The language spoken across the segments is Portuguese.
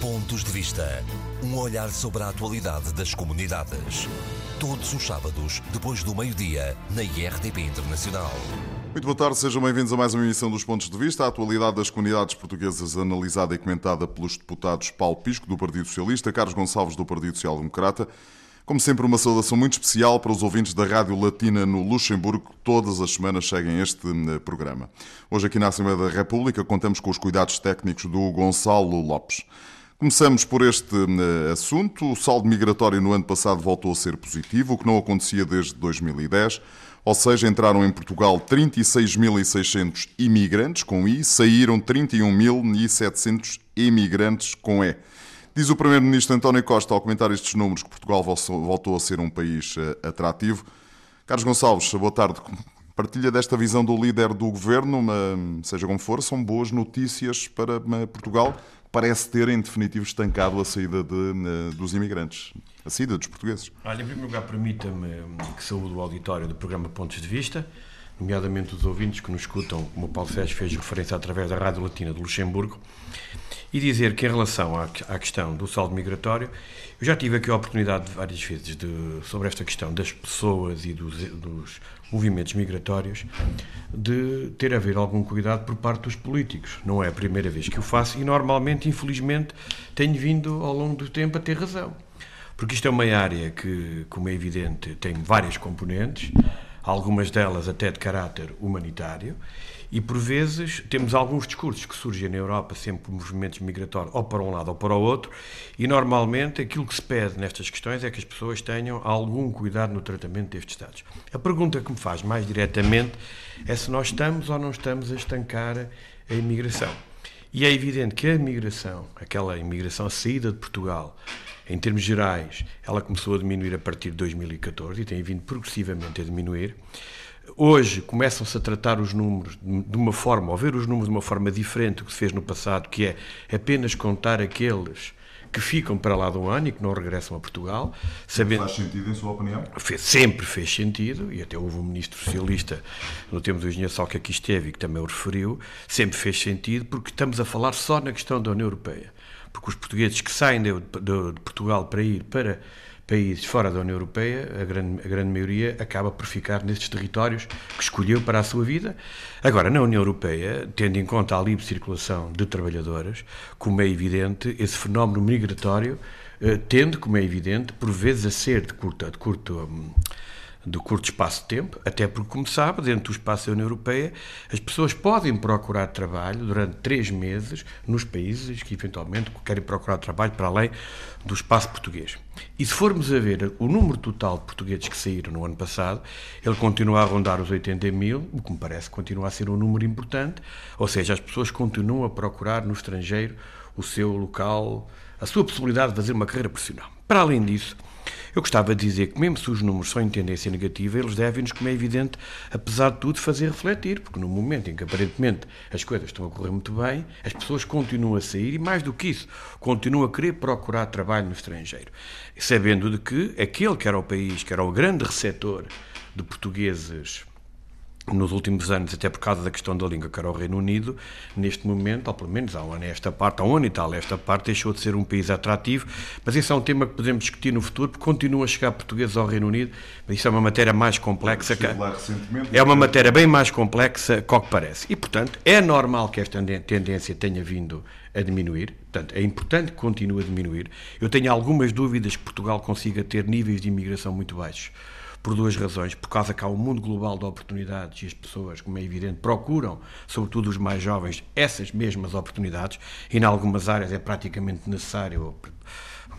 Pontos de Vista. Um olhar sobre a atualidade das comunidades. Todos os sábados, depois do meio-dia, na IRTP Internacional. Muito boa tarde, sejam bem-vindos a mais uma emissão dos Pontos de Vista. A atualidade das comunidades portuguesas analisada e comentada pelos deputados Paulo Pisco, do Partido Socialista, Carlos Gonçalves, do Partido Social Democrata. Como sempre, uma saudação muito especial para os ouvintes da Rádio Latina no Luxemburgo, que todas as semanas seguem este eh, programa. Hoje, aqui na Assembleia da República, contamos com os cuidados técnicos do Gonçalo Lopes. Começamos por este uh, assunto. O saldo migratório no ano passado voltou a ser positivo, o que não acontecia desde 2010. Ou seja, entraram em Portugal 36.600 imigrantes com I, saíram 31.700 imigrantes com E. Diz o Primeiro-Ministro António Costa ao comentar estes números que Portugal voltou a ser um país uh, atrativo. Carlos Gonçalves, boa tarde. Partilha desta visão do líder do governo, seja como for, são boas notícias para Portugal, parece ter, em definitivo, estancado a saída de, eh, dos imigrantes, a saída dos portugueses. Olha, em primeiro lugar, permita-me que saúde o auditório do programa Pontos de Vista, nomeadamente os ouvintes que nos escutam, como o Paulo Sérgio fez referência através da Rádio Latina de Luxemburgo, e dizer que em relação à, à questão do saldo migratório, eu já tive aqui a oportunidade várias vezes de, sobre esta questão das pessoas e dos, dos movimentos migratórios de ter a haver algum cuidado por parte dos políticos. Não é a primeira vez que o faço e normalmente, infelizmente, tenho vindo ao longo do tempo a ter razão. Porque isto é uma área que, como é evidente, tem várias componentes, algumas delas até de caráter humanitário, e por vezes temos alguns discursos que surgem na Europa sempre movimentos migratórios, ou para um lado ou para o outro, e normalmente aquilo que se pede nestas questões é que as pessoas tenham algum cuidado no tratamento destes dados. A pergunta que me faz mais diretamente é se nós estamos ou não estamos a estancar a imigração. E é evidente que a imigração, aquela imigração a saída de Portugal, em termos gerais, ela começou a diminuir a partir de 2014 e tem vindo progressivamente a diminuir. Hoje começam-se a tratar os números de uma forma, ou ver os números de uma forma diferente do que se fez no passado, que é apenas contar aqueles que ficam para lá do ano e que não regressam a Portugal. Sabendo... Faz sentido, em sua opinião? Fez, sempre fez sentido, e até houve um ministro socialista no tempo do engenheiro Sal que aqui esteve e que também o referiu, sempre fez sentido, porque estamos a falar só na questão da União Europeia. Porque os portugueses que saem de, de, de Portugal para ir para países fora da União Europeia, a grande, a grande maioria acaba por ficar nesses territórios que escolheu para a sua vida. Agora, na União Europeia, tendo em conta a livre circulação de trabalhadores, como é evidente, esse fenómeno migratório eh, tende, como é evidente, por vezes a ser de curto, de curto do curto espaço de tempo, até porque, como sabe, dentro do espaço da União Europeia, as pessoas podem procurar trabalho durante três meses nos países que eventualmente querem procurar trabalho para além do espaço português. E se formos a ver o número total de portugueses que saíram no ano passado, ele continua a rondar os 80 mil, o que me parece continua a ser um número importante, ou seja, as pessoas continuam a procurar no estrangeiro o seu local, a sua possibilidade de fazer uma carreira profissional. Para além disso, eu gostava de dizer que, mesmo se os números são em tendência negativa, eles devem-nos, como é evidente, apesar de tudo, fazer refletir, porque no momento em que aparentemente as coisas estão a correr muito bem, as pessoas continuam a sair e, mais do que isso, continuam a querer procurar trabalho no estrangeiro, sabendo de que aquele que era o país, que era o grande receptor de portugueses nos últimos anos, até por causa da questão da língua, que era o Reino Unido, neste momento, ou pelo menos há um ano esta parte, há um ano e tal esta parte, deixou de ser um país atrativo, mas esse é um tema que podemos discutir no futuro, porque continua a chegar portugueses ao Reino Unido, mas isso é uma matéria mais complexa. Que, é uma matéria bem mais complexa que o que parece. E, portanto, é normal que esta tendência tenha vindo a diminuir, portanto, é importante que continue a diminuir. Eu tenho algumas dúvidas que Portugal consiga ter níveis de imigração muito baixos por duas razões. Por causa que há um mundo global de oportunidades e as pessoas, como é evidente, procuram, sobretudo os mais jovens, essas mesmas oportunidades e, em algumas áreas, é praticamente necessário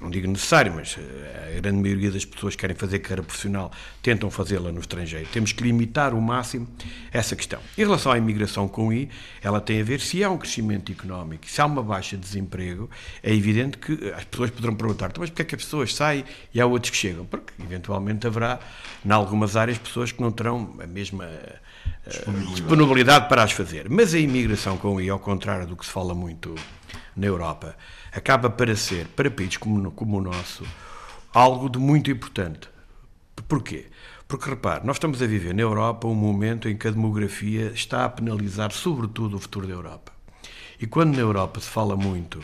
não digo necessário, mas eh, a grande maioria das pessoas que querem fazer carreira profissional tentam fazê-la no estrangeiro. Temos que limitar o máximo essa questão. Em relação à imigração com I, ela tem a ver se há um crescimento económico, se há uma baixa de desemprego, é evidente que as pessoas poderão perguntar, então, mas porquê é que as pessoas saem e há outros que chegam? Porque eventualmente haverá, em algumas áreas, pessoas que não terão a mesma eh, disponibilidade. disponibilidade para as fazer. Mas a imigração com I, ao contrário do que se fala muito na Europa, acaba para ser, para países como, como o nosso, algo de muito importante. Porquê? Porque, repare, nós estamos a viver na Europa um momento em que a demografia está a penalizar, sobretudo, o futuro da Europa. E quando na Europa se fala muito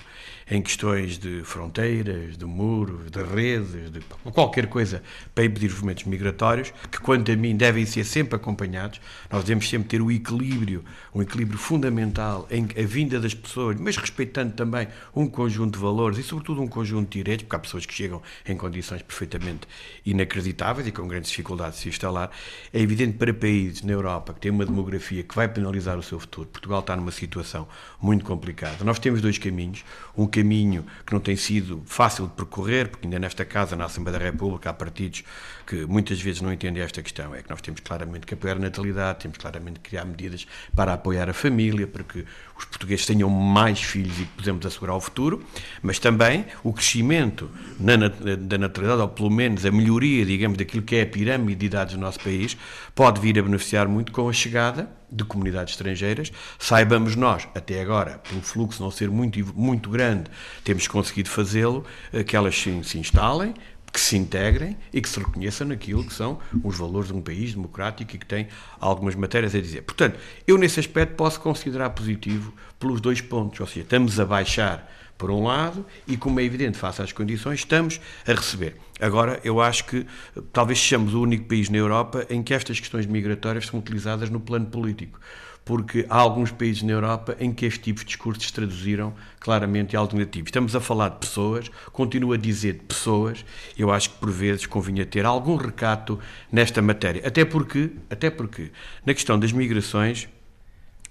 em questões de fronteiras, de muros, de redes, de qualquer coisa para impedir os movimentos migratórios, que quanto a mim devem ser sempre acompanhados. Nós devemos sempre ter o equilíbrio, um equilíbrio fundamental em a vinda das pessoas, mas respeitando também um conjunto de valores e sobretudo um conjunto de direitos, porque há pessoas que chegam em condições perfeitamente inacreditáveis e com grandes dificuldades de se instalar. É evidente para países na Europa que têm uma demografia que vai penalizar o seu futuro. Portugal está numa situação muito complicada. Nós temos dois caminhos, um caminho que não tem sido fácil de percorrer, porque ainda nesta casa, na Assembleia da República, há partidos que muitas vezes não entendem esta questão. É que nós temos claramente que apoiar a natalidade, temos claramente que criar medidas para apoiar a família, para que os portugueses tenham mais filhos e podemos assegurar o futuro, mas também o crescimento na, da natalidade, ou pelo menos a melhoria, digamos, daquilo que é a pirâmide de idades do nosso país, pode vir a beneficiar muito com a chegada de comunidades estrangeiras. Saibamos nós, até agora, pelo fluxo não ser muito, muito grande, temos conseguido fazê-lo, eh, que elas se, se instalem, que se integrem e que se reconheçam naquilo que são os valores de um país democrático e que tem algumas matérias a dizer. Portanto, eu nesse aspecto posso considerar positivo pelos dois pontos, ou seja, estamos a baixar por um lado e, como é evidente, face às condições, estamos a receber. Agora, eu acho que talvez sejamos o único país na Europa em que estas questões migratórias são utilizadas no plano político porque há alguns países na Europa em que este tipo de discursos traduziram claramente negativo. Estamos a falar de pessoas, continuo a dizer de pessoas, eu acho que por vezes convinha ter algum recato nesta matéria, até porque, até porque na questão das migrações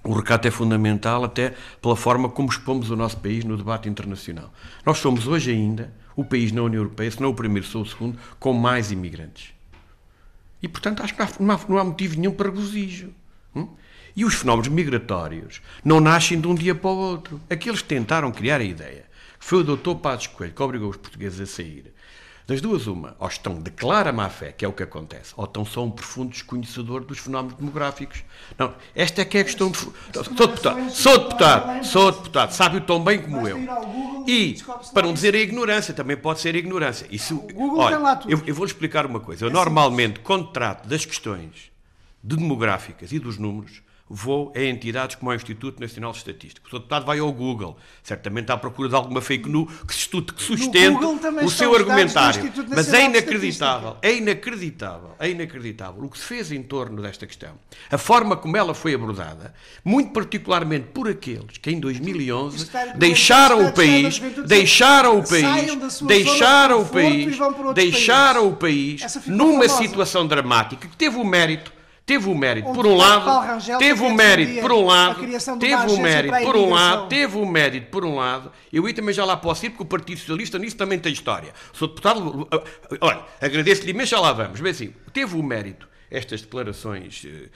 o recato é fundamental até pela forma como expomos o nosso país no debate internacional. Nós somos hoje ainda o país na União Europeia, se não o primeiro, sou o segundo, com mais imigrantes. E, portanto, acho que não há, não há motivo nenhum para regozijo. Hum? E os fenómenos migratórios não nascem de um dia para o outro. Aqueles que tentaram criar a ideia, que foi o doutor Passos Coelho que obrigou os portugueses a sair, das duas, uma, ou estão de clara má-fé, que é o que acontece, ou estão só um profundo desconhecedor dos fenómenos demográficos. Não, esta é que é a questão de... Sou deputado, sou deputado, sou deputado, sabe-o tão bem como eu. E, para não dizer a ignorância, também pode ser a ignorância. Isso, olha, eu, eu vou-lhe explicar uma coisa. Eu normalmente, quando trato das questões de demográficas e dos números, vou a entidades como o Instituto Nacional de Estatística. O seu deputado vai ao Google, certamente à procura de alguma fake news que, estude, que sustente o seu argumentário. Mas é inacreditável, é inacreditável, é inacreditável o que se fez em torno desta questão. A forma como ela foi abordada, muito particularmente por aqueles que em 2011 deixaram o país, deixaram o país, deixaram o país, deixaram o país numa situação dramática que teve o mérito Teve o mérito, por um lado, teve o mérito, por um lado, teve o mérito, por um lado, teve o mérito, por um lado, eu aí também já lá posso ir, porque o Partido Socialista nisso também tem história. Sou deputado, olha, agradeço-lhe mas já lá vamos, bem assim, teve o mérito, estas declarações eh,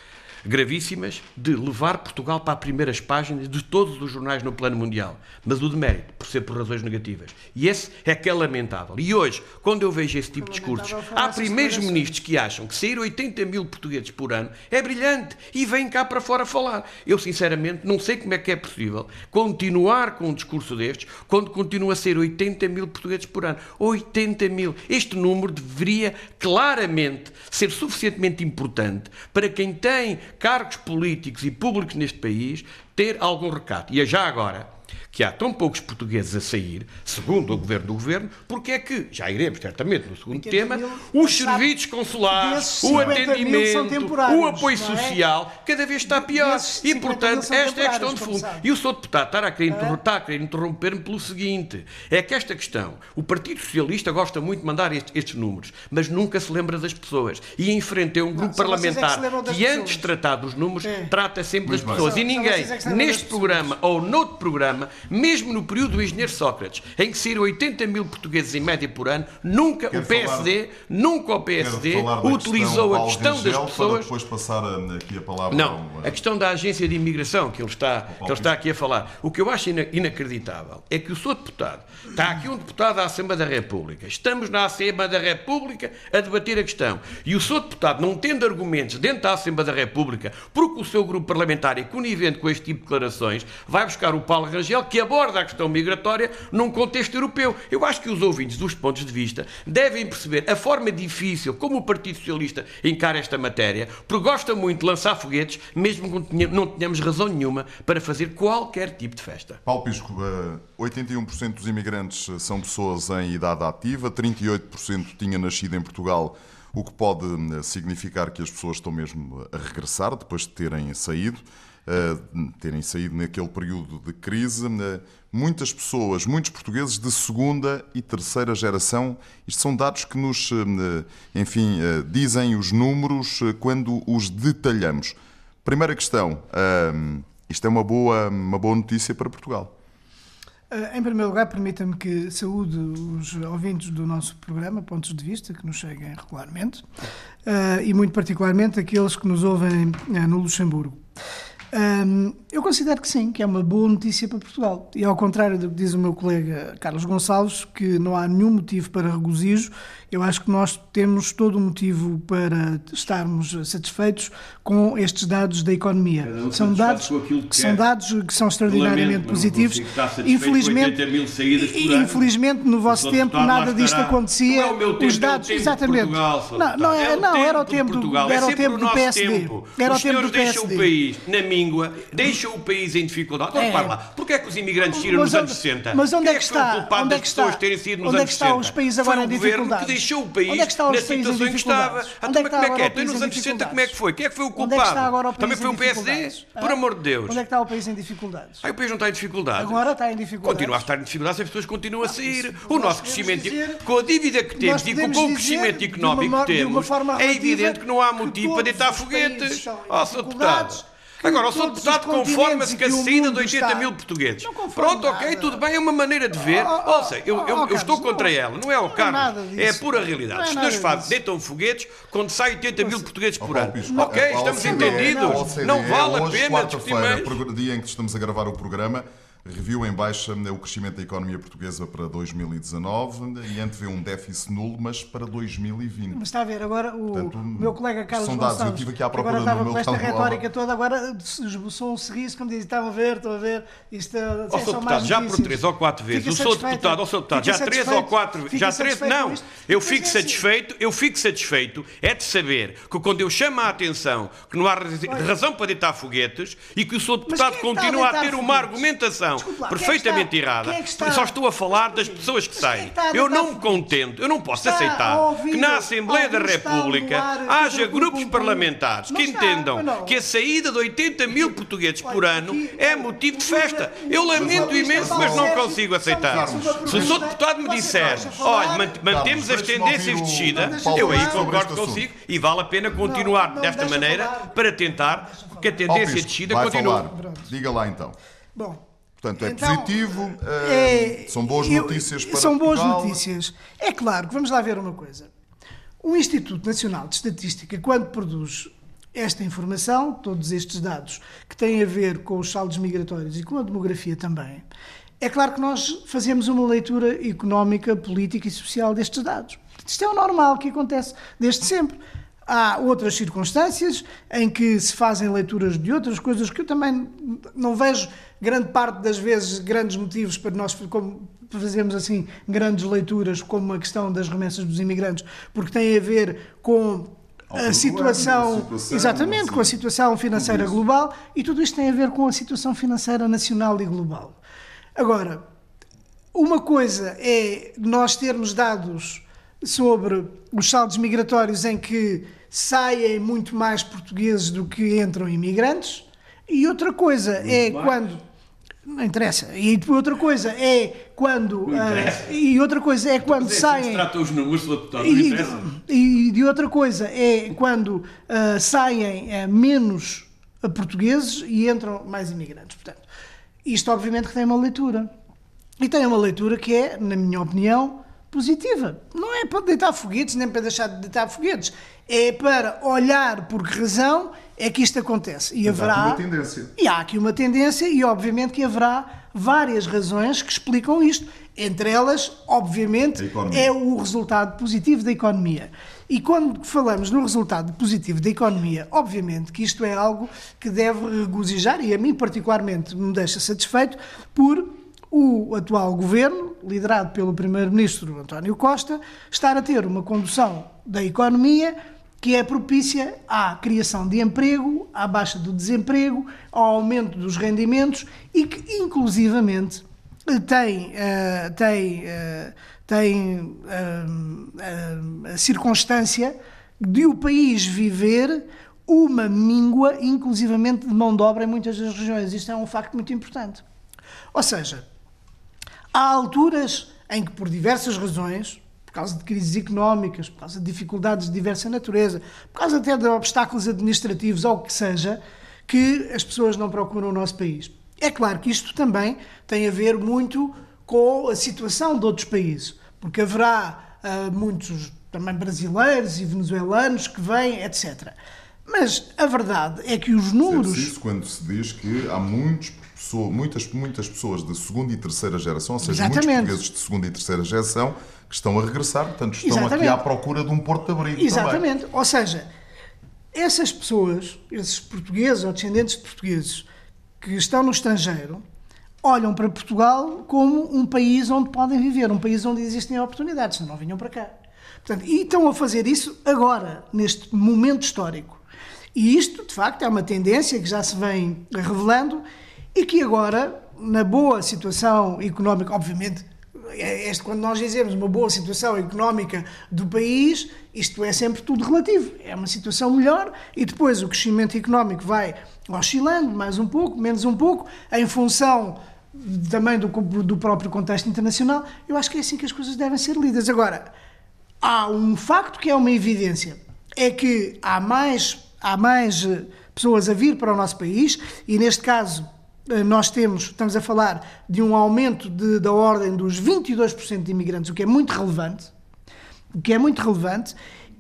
gravíssimas de levar Portugal para as primeiras páginas de todos os jornais no plano mundial, mas o demérito, por ser por razões negativas. E esse é que é lamentável. E hoje, quando eu vejo esse tipo de discursos, há primeiros ministros que acham que sair 80 mil portugueses por ano é brilhante e vêm cá para fora falar. Eu, sinceramente, não sei como é que é possível continuar com um discurso destes quando continua a ser 80 mil portugueses por ano. 80 mil. Este número deveria claramente ser suficientemente importante para quem tem cargos políticos e públicos neste país ter algum recato. E é já agora que há tão poucos portugueses a sair, segundo o governo do governo, porque é que, já iremos certamente no segundo tema, os serviços consulares, o atendimento, o apoio é? social, cada vez está pior. E, portanto, esta é a questão de fundo. E o Sr. Deputado está a querer, é? está a querer interromper-me pelo seguinte: é que esta questão, o Partido Socialista gosta muito de mandar estes, estes números, mas nunca se lembra das pessoas. E enfrenta um grupo não, parlamentar é que, que antes de tratar dos números, é. trata sempre muito das pessoas. E ninguém, é neste programa ou noutro programa, mesmo no período do engenheiro Sócrates, em que saíram 80 mil portugueses em média por ano, nunca Quero o PSD, falar, nunca o PSD utilizou a questão Rangel das pessoas. Depois passar aqui a palavra. Não, a questão da agência de imigração que ele está, que ele está aqui a falar. O que eu acho inacreditável é que o seu deputado, está aqui um deputado da Assembleia da República, estamos na Assembleia da República a debater a questão, e o seu deputado, não tendo argumentos dentro da Assembleia da República, porque o seu grupo parlamentar é conivente com este tipo de declarações, vai buscar o Paulo Rangel Rangel, que aborda a questão migratória num contexto europeu. Eu acho que os ouvintes, dos pontos de vista, devem perceber a forma difícil como o Partido Socialista encara esta matéria, porque gosta muito de lançar foguetes, mesmo que não tenhamos razão nenhuma para fazer qualquer tipo de festa. Paulo Pisco, 81% eh, dos imigrantes são pessoas em idade ativa, 38% tinha nascido em Portugal o que pode eh, significar que as pessoas estão mesmo a regressar depois de terem saído, terem saído naquele período de crise. Uh, muitas pessoas, muitos portugueses de segunda e terceira geração, isto são dados que nos, uh, enfim, dizem os números quando os detalhamos. Primeira questão, isto é uma boa, uma boa notícia para Portugal. Eh, em primeiro lugar, permita-me que saúde os ouvintes do nosso programa, Pontos de Vista, que nos cheguem regularmente, eh, e muito particularmente aqueles que nos ouvem eh, no Luxemburgo. Um, Eu considero que sim, que é uma boa notícia para Portugal. E ao contrário do que diz o meu colega Carlos Gonçalves, que não há nenhum motivo para regozijo, eu acho que nós temos todo o motivo para estarmos satisfeitos com estes dados da economia. Um são dados que, que são dados que são extraordinariamente positivos. Infelizmente, infelizmente no vosso tempo nada disto acontecia. Não é o meu tempo, os dados, é o exatamente. Portugal, não, não, é, não era o tempo do, era o tempo do PSD. Tempo. Era o tempo do deixam PSD. o país na míngua, deixam o país em dificuldade. É. lá, porquê é que os imigrantes tiram nos anos onde- 60? mas onde Quem é que foi o está? Onde é que está? terem sido nos Onde é anos que está 60? os países agora em governo que deixou o país Onde é que está na os em situação em que estava. Onde é que mas como é está que é? agora o Então, país nos em anos 60, como é que foi? Quem é que foi o Onde é que está agora culpado? o país Também foi em o PSD? Por Hã? amor de Deus. Onde é que está o país em dificuldades? O país não está em dificuldades. Agora está em dificuldades. Continua a estar em dificuldades, as pessoas continuam a sair. isso O nosso crescimento, com a dívida que temos e com, o crescimento económico que temos, é evidente que não há que motivo para deitar foguetes. em Ó, Sr. dificuldades, Deputado. Agora, todos os Deputado com a saída de mundo 80 está- mil portugueses. Pronto, ok, nada. tudo bem, é uma maneira de ver. Oh, oh, Ouça, eu, eu, oh, eu Carlos, estou contra não- ela, não é o é Carlos. É a pura Não realidade. é Os senhores fazem, deitam foguetes quando sai 80 mil portugueses por ano. Ok, estamos entendidos. Não vale a pena discutir mais. dia em que estamos a gravar o programa, reviu em baixa o crescimento da economia portuguesa para 2019 e antevê um déficit nulo, mas para 2020. Mas está a ver, agora o, Portanto, o meu colega Carlos são dados, eu Gonçalves, tive aqui à procura agora estava meu com esta retórica toda, agora esboçou um sorriso, como diz, estão a ver, estão a ver, isto é, Ó, é Sr. só Deputado, mais já por três ou quatro vezes, Fica o Sr. satisfeito? Deputado, Sr. Deputado, já três ou quatro, já três, não, eu fico é assim. satisfeito, eu fico satisfeito é de saber que quando eu chamo a atenção que não há raz- razão para deitar foguetes e que o Sr. Deputado é a continua a ter uma argumentação É perfeitamente está- errada, é só estou a falar das pessoas que é saem. que a Eu não me contento, eu não posso aceitar ouvir- que na Assembleia da República haja grupos parlamentares que entendam que a saída de 80 mil portugueses por ano aqui- é motivo de festa. Eu lamento imenso, mas não consigo aceitar. Se o Sr. Deputado me disser, olha, man- mantemos as tendências de descida, eu aí concordo consigo e vale a pena continuar desta maneira para tentar que a tendência de descida continue. falar. Diga lá então. Bom, Portanto, é Então, positivo, eh, é, são boas eu- notícias para São boas Portugal. notícias. É claro que vamos lá ver uma coisa. O Instituto Nacional de Estatística, quando produz esta informação, todos estes dados que têm a ver com os saldos migratórios e com a demografia também, é claro que nós fazemos uma leitura económica, política e social destes dados. Isto é o normal que acontece desde sempre. Há outras circunstâncias em que se fazem leituras de outras coisas que eu também não vejo grande parte das vezes grandes motivos para nós como fazermos assim grandes leituras como a questão das remessas dos imigrantes, porque tem a ver com a situação, situação, exatamente, com a situação financeira Tudo isso. global e tudo isto tem a ver com a situação financeira nacional e global. Agora, uma coisa é nós termos dados sobre os saldos migratórios em que saem muito mais portugueses do que entram imigrantes, e outra coisa é mais? quando. Não interessa. E outra coisa é quando. Não interessa. e outra coisa é quando Mas é assim saem. se trata os números. Deputado, não E, interessa. e de outra coisa é quando ah, saem ah, menos portugueses e entram mais imigrantes. Portanto, isto obviamente que tem uma leitura. E tem uma leitura que é, na minha opinião, positiva. Não é para deitar foguetes, nem para deixar de deitar foguetes. É para olhar por que razão é que isto acontece. E Mas há haverá. aqui uma tendência. E há aqui uma tendência, e obviamente que haverá várias razões que explicam isto. Entre elas, obviamente, é o resultado positivo da economia. E quando falamos no resultado positivo da economia, obviamente que isto é algo que deve regozijar, e a mim particularmente me deixa satisfeito, por o atual governo, liderado pelo primeiro-ministro António Costa, estar a ter uma condução da economia que é propícia à criação de emprego, à baixa do desemprego, ao aumento dos rendimentos e que, inclusivamente, tem, eh, tem, eh, tem eh, a circunstância de o país viver uma míngua, inclusivamente de mão de obra em muitas das regiões. Isto é um facto muito importante. Ou seja, há alturas em que, por diversas razões, causa de crises económicas, por causa de dificuldades de diversa natureza, por causa até de obstáculos administrativos ou o que seja, que as pessoas não procuram o nosso país. É claro que isto também tem a ver muito com a situação de outros países, porque haverá ah, muitos também brasileiros e venezuelanos que vêm, etc. Mas a verdade é que os É números. preciso quando se diz que há muitos pessoa- muitas, muitas pessoas de segunda e terceira geração, ou seja, muitos Exatamente. portugueses de segunda e terceira geração, que estão a regressar, portanto, estão aqui Exatamente. à procura de um porto de abrigo também. Exatamente. Ou seja, essas pessoas, esses portugueses ou descendentes de portugueses que estão no estrangeiro, olham para Portugal como um país onde podem viver, um país onde existem oportunidades, senão não vinham para cá. Portanto, e estão a fazer isso agora, neste momento histórico. E isto, de facto, é uma tendência que já se vem revelando e que agora, na boa situação económica, obviamente, é este, quando nós dizemos uma boa situação económica do país, isto é sempre tudo relativo. É uma situação melhor e depois o crescimento económico vai oscilando mais um pouco, menos um pouco, em função também do, do próprio contexto internacional. Eu acho que é assim que as coisas devem ser lidas. Agora, há um facto que é uma evidência: é que há mais, há mais eh, pessoas a vir para o nosso país e, neste caso, eh, nós temos, estamos a falar de um aumento de- da ordem dos 22% de imigrantes, o que é muito relevante, o que é muito relevante,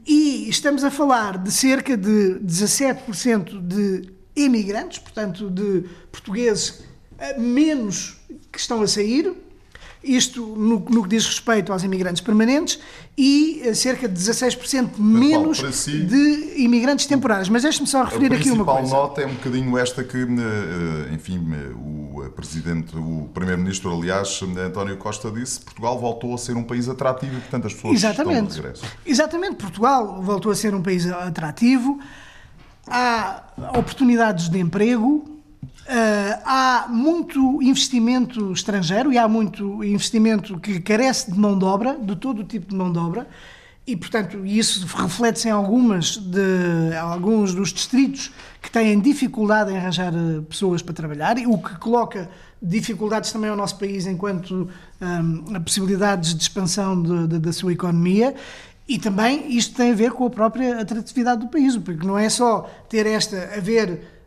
e estamos a falar de cerca de 17% de imigrantes, portanto, de portugueses eh, menos que estão a sair, isto no, no que diz respeito aos imigrantes permanentes, e eh, cerca de 16% menos si- de imigrantes temporários. Mas deixe-me só A referir aqui uma principal coisa. nota é um bocadinho esta que, eh, enfim, eh, o eh, presidente, o primeiro-ministro, aliás, António Costa disse, Portugal voltou a ser um país atrativo e, portanto, as pessoas Exatamente. estão de regresso. Exatamente. Portugal voltou a ser um país atrativo, há oportunidades de emprego, eh, há muito investimento estrangeiro e há muito investimento que carece de mão de obra, de todo o tipo de mão de obra, e, portanto, isso reflete-se em algumas de, alguns dos distritos que têm dificuldade em arranjar eh, pessoas para trabalhar, o que coloca dificuldades também ao nosso país enquanto hum, a possibilidades de expansão de- de- da sua economia. E também isto tem a ver com a própria atratividade do país, porque não é só ter esta, haver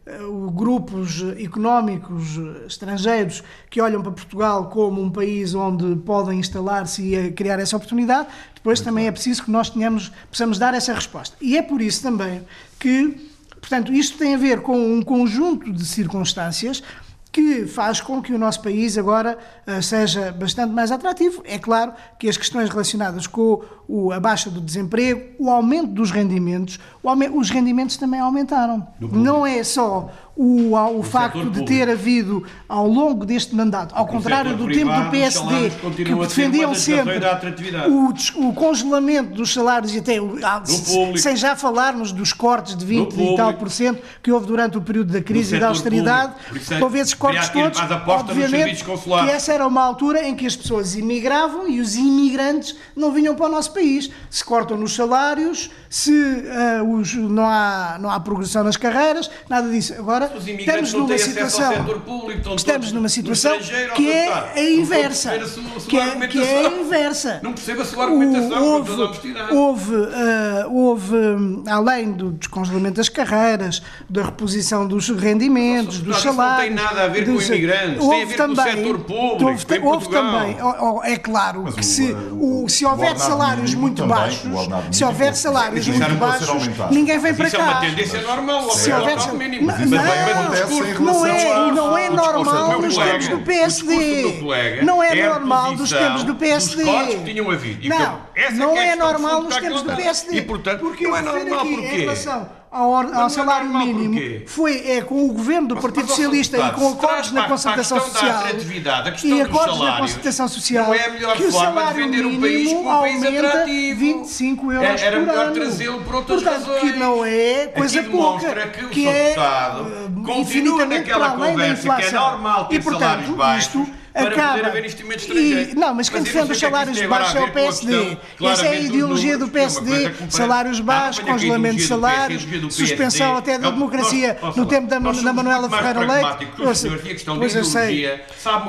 grupos económicos eh, estrangeiros que olham para Portugal como um país onde podem instalar-se e eh, criar essa oportunidade, depois também é preciso que nós tenhamos, possamos dar essa resposta. E é por isso também que, portanto, isto tem a ver com um conjunto de circunstâncias que faz com que o nosso país agora eh, seja bastante mais atrativo. É claro que as questões relacionadas com o- a baixa do desemprego, o aumento dos rendimentos, os rendimentos também aumentaram. Não é só o, o facto de público. ter havido ao longo deste mandato, ao contrário do tempo do PSD, que defendiam sempre o, o congelamento dos salários e até ah, sem já falarmos dos cortes de 20 No e tal por cento que houve durante o período da crise e da austeridade, público. Isso é houve esses cortes todos, obviamente que essa era uma altura em que as pessoas imigravam e os imigrantes não vinham para o nosso país. Se cortam nos salários, se ah, os- não, há, não há progressão nas carreiras, nada disso. Agora Os estamos imigrantes não numa têm acesso ao situação setor público, estão estamos numa situação que é a inversa. perceber a sua- a sua Que é, que é a inversa. Não percebo a sua argumentação, com houve, toda a honestidade. houve, ah, houve, hum, além do descongelamento das carreiras, da reposição dos rendimentos, dos isso não salários. tem nada a ver com dos- imigrantes, tem a houve ver com o também- setor público, Houve, em houve também, oh, oh, é claro Mas que o, se, eh, o- o- se o houver salários muito também, baixos, o se houver tem- salários tem muito baixos, ninguém vem para isso cá. é uma tendência normal, mínimo. Não, também acontece em relação não é, a- não é normal nos tempos do PSD. Não é normal posição tempos do PSD. Tinham havido. Não, não é normal nos tempos do PSD. E, portanto, porque não é normal porquê? Ao, é salário normal mínimo, porquê? foi é, com o governo do Mas, Partido mas, Socialista e com acordos na concertação social. E dos acordos na concertação social. não é a melhor que o forma de salário vender um país mínimo um país aumenta atrativo. 25 euros É- era por melhor ano. trazê-lo por outras Portanto, razões. que não é coisa Aqui pouca. que o que é Deputado eh, continua naquela conversa que é normal ter e, portanto, salários baixos isto para acaba. poder haver investimento E- estrangeiro. não, mas quem defende os é que salários agora baixos é o PSD. questão, Essa é a ideologia do é PSD. Salários baixos, congelamento de salários, suspensão até da Não, democracia no tempo da, Manuela Ferreira Leite. e Pois eu sei.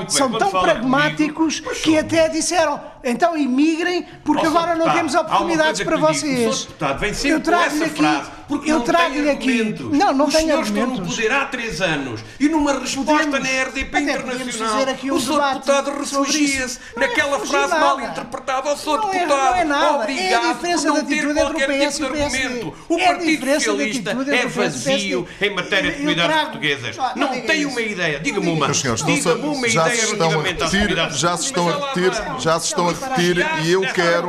São tão pragmáticos que até disseram então imigrem porque Ó, agora não temos oportunidades para o vocês. Deputado vem sempre eu trago com essa aqui, frase, porque eu não trago tem aqui. argumentos. Não, não Os tenho senhores estão no argumentos. poder há três anos e numa resposta Podemos- na RDP Internacional, um o Sr. debate Deputado refugia-se é naquela refugir frase mal interpretada. Sr. Não é- Deputado, não é nada. É a obrigado diferença por de não ter o qualquer PS tipo o de argumento. O É Partido Socialista é o o vazio em matéria de comunidades portuguesas. Não tem uma ideia. Diga-me diga uma. Diga-me uma ideia se estão a relativamente às comunidades já se estão a repetir, já se estão a repetir e eu quero,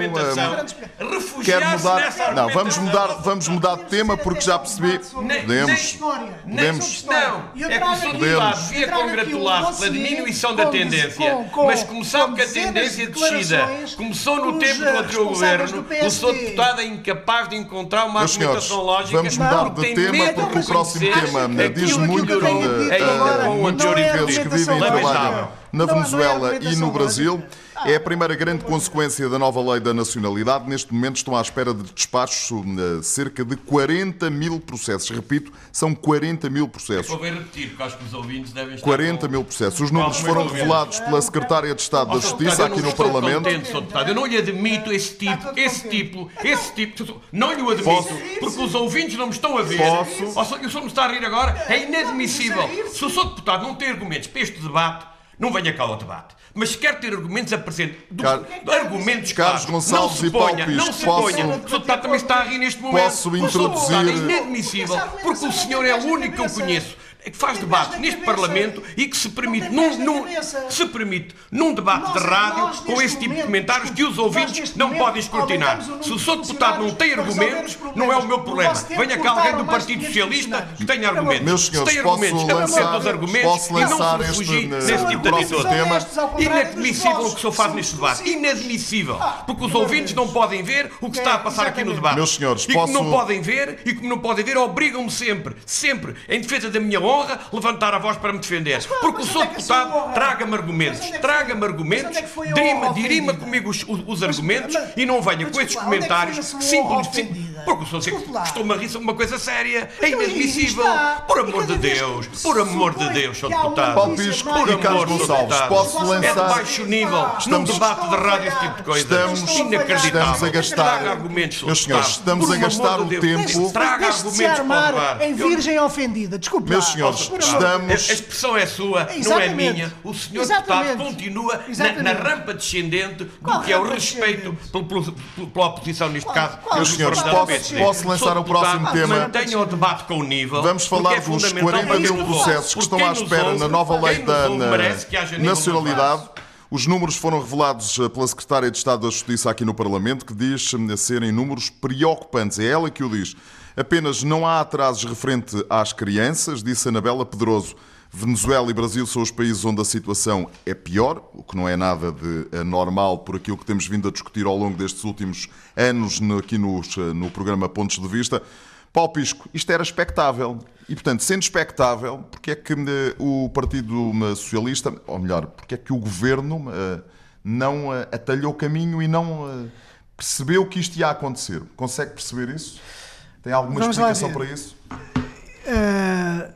quero mudar. Não, vamos mudar, vamos mudar de tema porque já percebi. Podemos. Podemos. Não, eu é que o Sr. Deputado devia congratular-se pela diminuição da tendência, mas como sabe com que a tendência de de descida declarações começou no tempo do eh, anterior governo, o. Sr. Deputado é incapaz de encontrar uma argumentação lógica. vamos mudar de tem tema porque de o próximo tema aquilo diz que muito melhorou tenho dito a- agora a com o muitos anterior não é portugueses que vivem e trabalham. Na Não, não é Venezuela e no Brasil. lógica. É a primeira grande consequência da nova lei da nacionalidade. Neste momento estão à espera de despachos eh, cerca de 40 mil processos. Repito, são 40 mil processos. Convém repetir, porque acho que os ouvintes devem estar 40 com- mil processos. Os números foram revelados pela Secretária de Estado da. Justiça aqui no Parlamento. Eu não lhe admito esse tipo, todo esse tipo, esse tipo. Não lhe o admito, porque os ouvintes não me estão a ver. Posso? E o senhor me está a rir agora? É inadmissível. Se o Sr. Deputado não tem argumentos para este debate, não venha cá ao debate. Mas se quer ter argumentos, apresente. Do- Car- argumentos Carlos claros. Gonçalves não se e Paulo ponha, Pisco, não se posso- ponha. O. Deputado também está a rir neste momento. Posso O Sr. Deputado introduzir- É inadmissível, porque o senhor é o único que eu conheço que faz Tem debate neste cabeça. Parlamento e que se permite tem num, num- se permite num debate Nós- de rádio nós, com esse tipo de momento, comentários que os ouvintes não podem escrutinar. Se o de Sr. Deputado não tem argumentos, não é o meu problema. Venha cá alguém do Partido 500 Socialista que tenha argumentos. Meus Se senhores, tem posso argumentos, lançar- os argumentos posso e não se né, nesse tipo de atitude. Inadmissível o que o senhor faz neste debate. Inadmissível. Ah, Porque os ouvintes não podem ver o que está a passar aqui no debate. Meus senhores, e como não podem ver e como não podem ver, obrigam-me sempre, sempre, em defesa da minha honra, levantar a voz para me defender. Porque o é sua Deputado honra? traga-me argumentos, é que traga-me argumentos, dirima, honra dirima comigo os, os- os Mas- argumentos mas- e não venha com estes desculpa, onde é que comentários simples. honra ofendida? Porque o senhor lá. estou-me a rir uma coisa séria. É Então, inadmissível. Por amor de Deus, por amor de Deus, uma Deputado. Paulo Pisco e Carlos amor, Sr. Gonçalves, posso É de lançar. baixo nível. Num debate de rádio esse tipo de coisa. Estamos- Inacreditável. estamos a gastar- Traga argumentos, senhores, Deputado. estamos a gastar o tempo- Traga argumentos para o armar debate. em virgem ofendida. Desculpe Meus lá. Senhores, estamos- a a expressão é sua, não é minha. O senhor Exatamente. deputado continua na, na rampa descendente do que é o respeito descendente? pelo- pelo- pela oposição, neste Qual- caso. qual Meus senhores, posso- posso lançar o próximo tema? Mantenha o debate com o nível. Vamos falar é dos fundamental 40 mil processos que estão Porque à espera ouve- na nova lei da nacionalidade. Os números foram revelados eh, pela Secretária de Estado da Justiça aqui no Parlamento, que diz eh, serem números preocupantes. É ela que o diz. Apenas não há atrasos referente às crianças, disse Anabela Pedroso. Venezuela e Brasil são os países onde a situação é pior, o que não é nada de eh, normal por aquilo que temos vindo a discutir ao longo destes últimos anos no- aqui eh, no programa Pontos de Vista. Paulo Pisco, isto era expectável. E, portanto, sendo expectável, porque é que eh, o Partido Socialista, ou melhor, porque é que o Governo eh, não eh, atalhou caminho e não percebeu que isto ia acontecer? Consegue perceber isso? Tem alguma Vamos explicação para isso? Ah,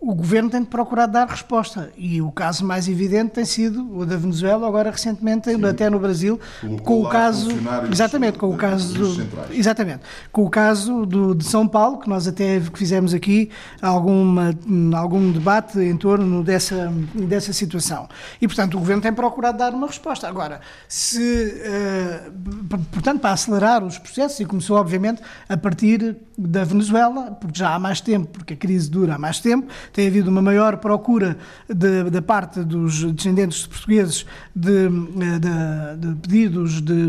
o governo tem de procurar dar resposta. E o caso mais evidente tem sido o da Venezuela, agora recentemente, Sim. até no Brasil, Colocou com o caso. Exatamente, com o caso. Do, exatamente. Com o caso do, de São Paulo, que nós até fizemos aqui alguma, algum debate em torno dessa, dessa situação. E, portanto, o governo tem procurado dar uma resposta. Agora, se. Uh, portanto, para acelerar os processos, e começou, obviamente, a partir da Venezuela, porque já há mais tempo, porque a crise dura há mais tempo, tem havido uma maior procura da parte dos descendentes de portugueses de, de, de pedidos de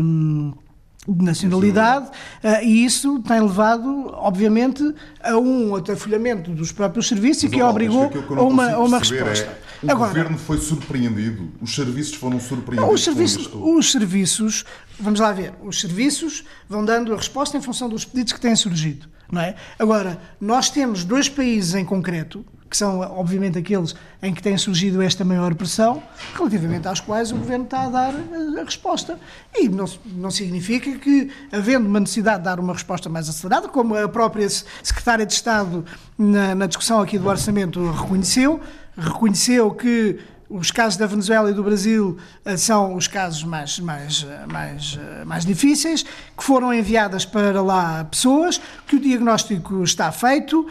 de nacionalidade, uh, e isso tem levado, obviamente, a um atafolhamento dos próprios serviços Mas, e que obrigou que a uma, a uma é resposta. É, o Agora, governo foi surpreendido, os serviços foram surpreendidos. Os serviços, os serviços, vamos lá ver, os serviços vão dando a resposta em função dos pedidos que têm surgido. Não é? Agora, nós temos dois países em concreto que são obviamente aqueles em que tem surgido esta maior pressão, relativamente às quais o Governo está a dar a, resposta. E não, não significa que, havendo uma necessidade de dar uma resposta mais acelerada, como a própria Secretária de Estado, na, na discussão aqui do Orçamento, reconheceu, reconheceu que os casos da Venezuela e do Brasil eh, são os casos mais, mais, eh, mais, eh, mais difíceis, que foram enviadas para lá pessoas, que o diagnóstico está feito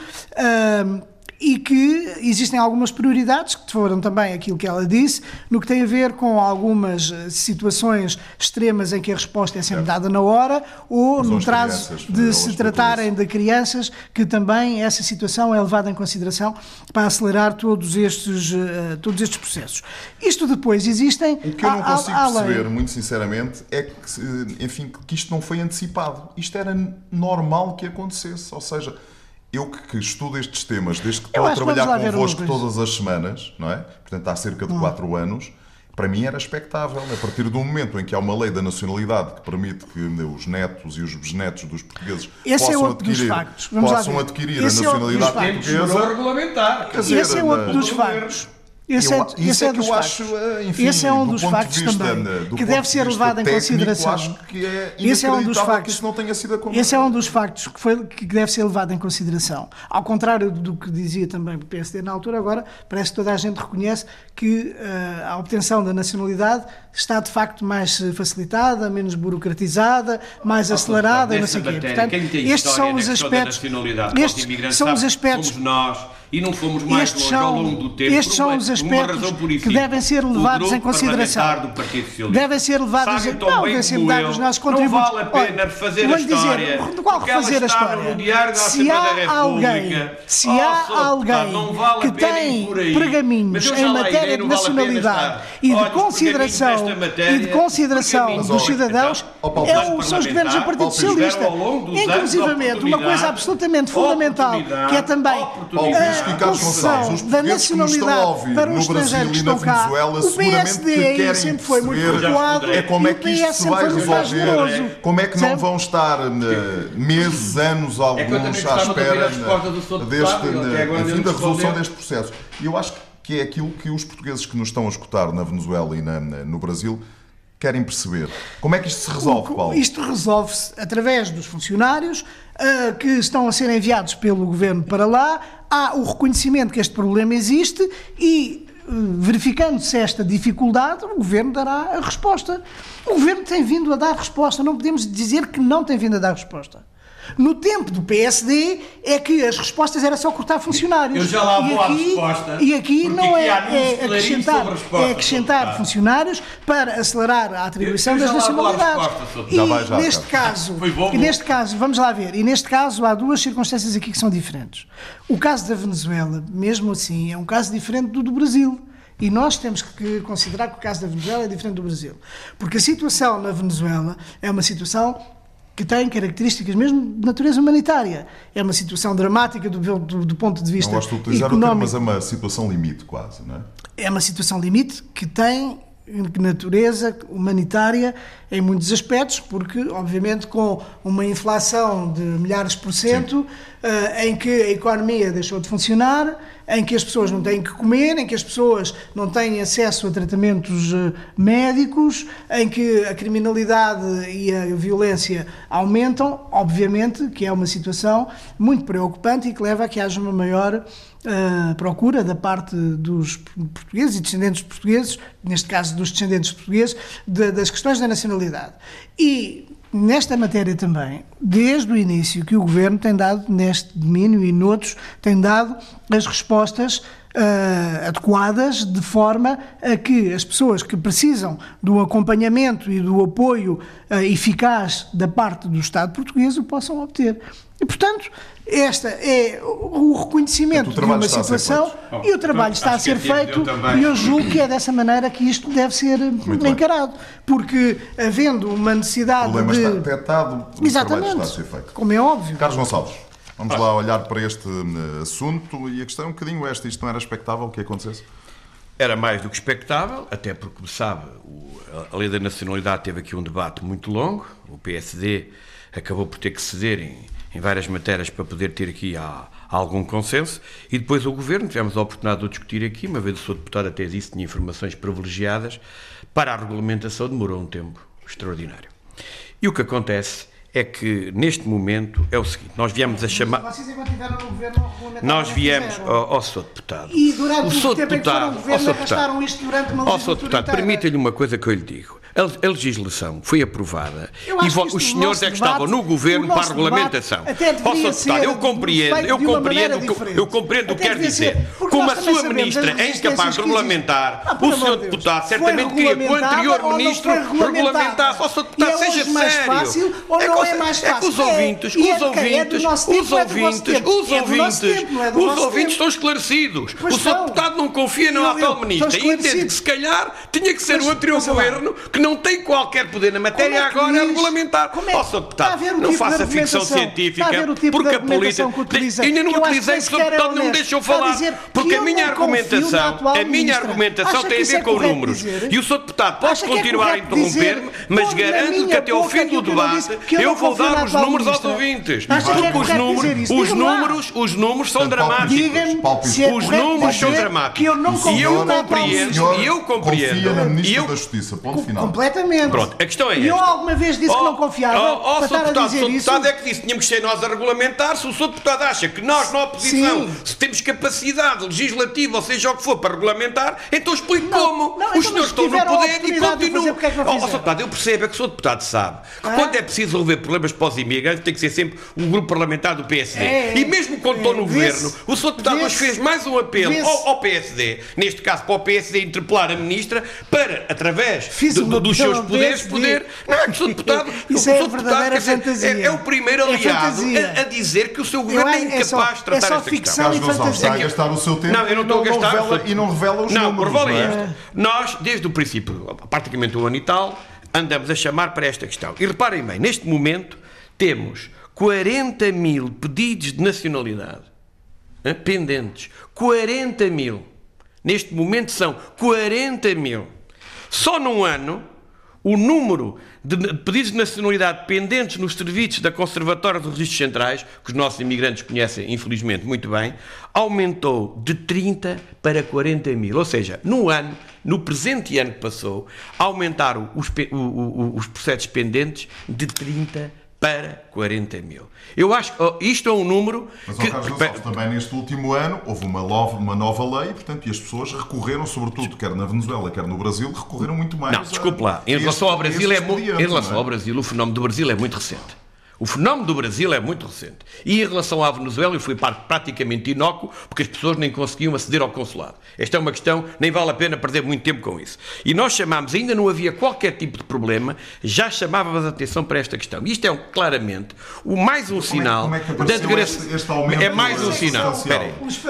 e que existem algumas prioridades, que foram também aquilo que ela disse, no que tem a ver com algumas eh, situações extremas em que a resposta é sempre dada na hora, ou no trazo de se tratarem de crianças, que também essa situação é levada em consideração para acelerar todos estes, uh, todos estes processos. Isto depois existem. O que eu não consigo perceber, muito sinceramente, é que, enfim, que isto não foi antecipado. Isto era normal que acontecesse, ou seja eu que, que, estudo estes temas desde que estou a trabalhar convosco todas as semanas, não é? Portanto, há cerca de 4 hum. anos, para mim era expectável. A partir do momento em que há uma lei da nacionalidade que permite que os netos e os bisnetos dos portugueses Esse é possam é adquirir, possam adquirir Esse a nacionalidade é portuguesa. regulamentar. Esse é outro dos factos. Esse eu, é, esse é, é dos factos. Acho, eh, enfim, esse é um do dos factos também que deve ser levado em consideração. Acho que é esse é um dos factos. Que isso não tenha sido Esse é um dos factos que, foi, que deve ser levado em consideração. Ao contrário do que dizia também o PSD na altura, agora parece que toda a gente reconhece que uh, a obtenção da nacionalidade está de facto mais facilitada, menos burocratizada, mais ah, acelerada, não sei o quê. Portanto, estes são os aspectos. Estes são os aspectos. Somos nós e não fomos mais estes longe são, ao longo do tempo. Estes são os aspectos que devem ser levados em consideração. Devem ser levados em consideração. Não, devem ser os nossos contributos. Não vale a pena refazer a história. Dizer, qual refazer a história? Se há alguém, se há alguém que tem pergaminhos em matéria de nacionalidade e de consideração e de consideração dos cidadãos, é são os governos do Partido Socialista. Inclusivamente, uma coisa absolutamente fundamental, que é também e Carlos Gonçalves, os da nacionalidade para os estrangeiros que estão cá, o PSD que sempre foi muito recuado, é como é que isto se vai resolver, como é que não vão estar eh, meses, anos, é alguns à espera deste, enfim, da resolução deste processo. E eu acho que é aquilo que os portugueses que nos estão a escutar na Venezuela e na, no Brasil querem perceber. Como é que isto se resolve, Paulo? Isto resolve-se através dos funcionários uh, que estão a ser enviados pelo governo para lá. Há o reconhecimento que este problema existe e, uh, verificando-se esta dificuldade, o governo dará a resposta. O governo tem vindo a dar resposta, não podemos dizer que não tem vindo a dar resposta. No tempo do PSD é que as respostas era só cortar funcionários. Eu já lá vou e aqui, à resposta. E aqui não é, é acrescentar, é acrescentar funcionários para acelerar a atribuição das nacionalidades. E já vai, já, neste caso, e neste caso, vamos lá ver, e neste caso há duas circunstâncias aqui que são diferentes. O caso da Venezuela, mesmo assim, é um caso diferente do do Brasil. E nós temos que considerar que o caso da Venezuela é diferente do Brasil. Porque a situação na Venezuela é uma situação que tem características mesmo de natureza humanitária. É uma situação dramática do, do, do ponto de vista não gosto de utilizar económico. O termo, mas é uma situação limite quase, não é? É uma situação limite que tem natureza humanitária em muitos aspectos, porque, obviamente, com uma inflação de milhares por cento, uh, em que a economia deixou de funcionar, em que as pessoas não têm que comer, em que as pessoas não têm acesso a tratamentos uh, médicos, em que a criminalidade e a violência aumentam, obviamente que é uma situação muito preocupante e que leva a que haja uma maior procura da parte dos portugueses e descendentes de portugueses, neste caso dos descendentes portugueses, de, das questões da nacionalidade. E nesta matéria também, desde o início que o Governo tem dado neste domínio e noutros, tem dado as respostas Uh, adequadas de forma a que as pessoas que precisam do acompanhamento e do apoio uh, eficaz da parte do Estado português o possam obter. E, portanto, este é o reconhecimento de uma situação e o trabalho está a ser feito e eu julgo que é dessa maneira que isto deve ser Muito encarado. Bem. Porque, havendo uma necessidade o problema de... está detectado, o Exatamente, trabalho está a ser feito. como é óbvio. Carlos Gonçalves. Vamos lá olhar para este eh, assunto e a questão é um bocadinho esta. Isto não era expectável que acontecesse? Era mais do que expectável, até porque, como sabe, a lei da nacionalidade teve aqui um debate muito longo. O PSD acabou por ter que ceder em, em várias matérias para poder ter aqui há, há algum consenso. E depois o Governo, tivemos a oportunidade de discutir aqui, uma vez o Sr. Deputado até disse tinha informações privilegiadas, para a regulamentação demorou um tempo extraordinário. E o que acontece é que neste momento é o seguinte: nós viemos a chamar. Vocês enquanto estiveram no governo Nós viemos ao, ao Sr. Deputado. E durante o, o tempo deputado, em que foram governo, arrastaram isto durante uma legislatura. Ó, Sr. Deputado, permita-lhe uma coisa que eu lhe digo. A legislação foi aprovada e os senhores é que estavam no governo para a regulamentação. Sr. Deputado, eu compreendo, eu compreendo, eu compreendo o que quer dizer. Como a sua ministra é incapaz de regulamentar, ah, o senhor deputado certamente queria que o anterior ministro regulamentasse. Ó, Sr. Deputado, seja sério. É fácil. É que os ouvintes, os ouvintes, os ouvintes, os ouvintes, os ouvintes estão esclarecidos. O Sr. Deputado não confia no atual ministro e entende que se calhar tinha que ser o anterior governo que não tem qualquer poder na matéria é agora a regulamentar. Como é, oh, Sr. Deputado, não tipo faça ficção científica, tipo porque a política. Ainda não utilizei, que o Sr. Deputado não me deixou falar. Porque a minha argumentação, a minha argumentação tem a ver com números. E o Sr. Deputado pode é continuar a interromper-me, mas garanto que até ao fim do debate eu vou dar os números aos ouvintes. Porque os números, os números, os números são dramáticos. Os números são dramáticos. E eu compreendo, e eu compreendo. E eu da Justiça, ponto final. Completamente. Pronto, a questão é. E eu alguma vez disse oh, que não confiava. Oh, oh, para estar deputado, a dizer o deputado é que disse que tínhamos que ser nós a regulamentar. Se o Sr. Deputado acha que nós, na oposição, Sim. se temos capacidade legislativa, ou seja o que for, para regulamentar, então explique não, como. Não, então, Os senhores estão no poder e continuam. É oh, Sr. Deputado, eu percebo, é que o Sr. Deputado sabe que ah? quando é preciso resolver problemas para os imigrantes, tem que ser sempre um grupo parlamentar do PSD. É, e mesmo quando é, estou no governo, o Sr. Deputado hoje fez mais um apelo ao, ao, PSD, neste caso para o PSD interpelar a ministra, para, através do, dos seus poderes, poder. Não é que sou deputado. Isso é verdadeira fantasia. É, é, o primeiro é aliado a, a, dizer que o seu governo é, é incapaz de tratar é esta questão. Está a gastar o seu tempo não, eu não estou a gastar. Revela, e não revela os não, números. Não, por é? Nós, desde o princípio, praticamente um ano e tal, andamos a chamar para esta questão. E reparem bem, neste momento temos 40 mil pedidos de nacionalidade pendentes. 40 mil. Neste momento são 40 mil. Só num ano o número de pedidos de nacionalidade pendentes nos serviços da Conservatória dos Registros Centrais, que os nossos imigrantes conhecem, infelizmente, muito bem, aumentou de 30 para 40 mil. Ou seja, no ano, no presente ano que passou, aumentaram os, os processos pendentes de 30 para 40 mil. Eu acho que oh, isto é um número. Mas, que, Carlos Gonçalves, também neste último ano houve uma nova, uma nova lei, portanto, e as pessoas recorreram, sobretudo, quer na Venezuela, quer no Brasil, recorreram muito mais. Não, desculpe lá. Em relação ao Brasil, é, em relação é? ao Brasil, o fenómeno do Brasil é muito recente. O fenómeno do Brasil é muito recente. E em relação à Venezuela, eu fui praticamente inócuo, porque as pessoas nem conseguiam aceder ao consulado. Esta é uma questão, nem vale a pena perder muito tempo com isso. E nós chamámos, ainda não havia qualquer tipo de problema, já chamávamos a atenção para esta questão. Isto é claramente o mais um como sinal é, como é da degradação. É mais um sinal.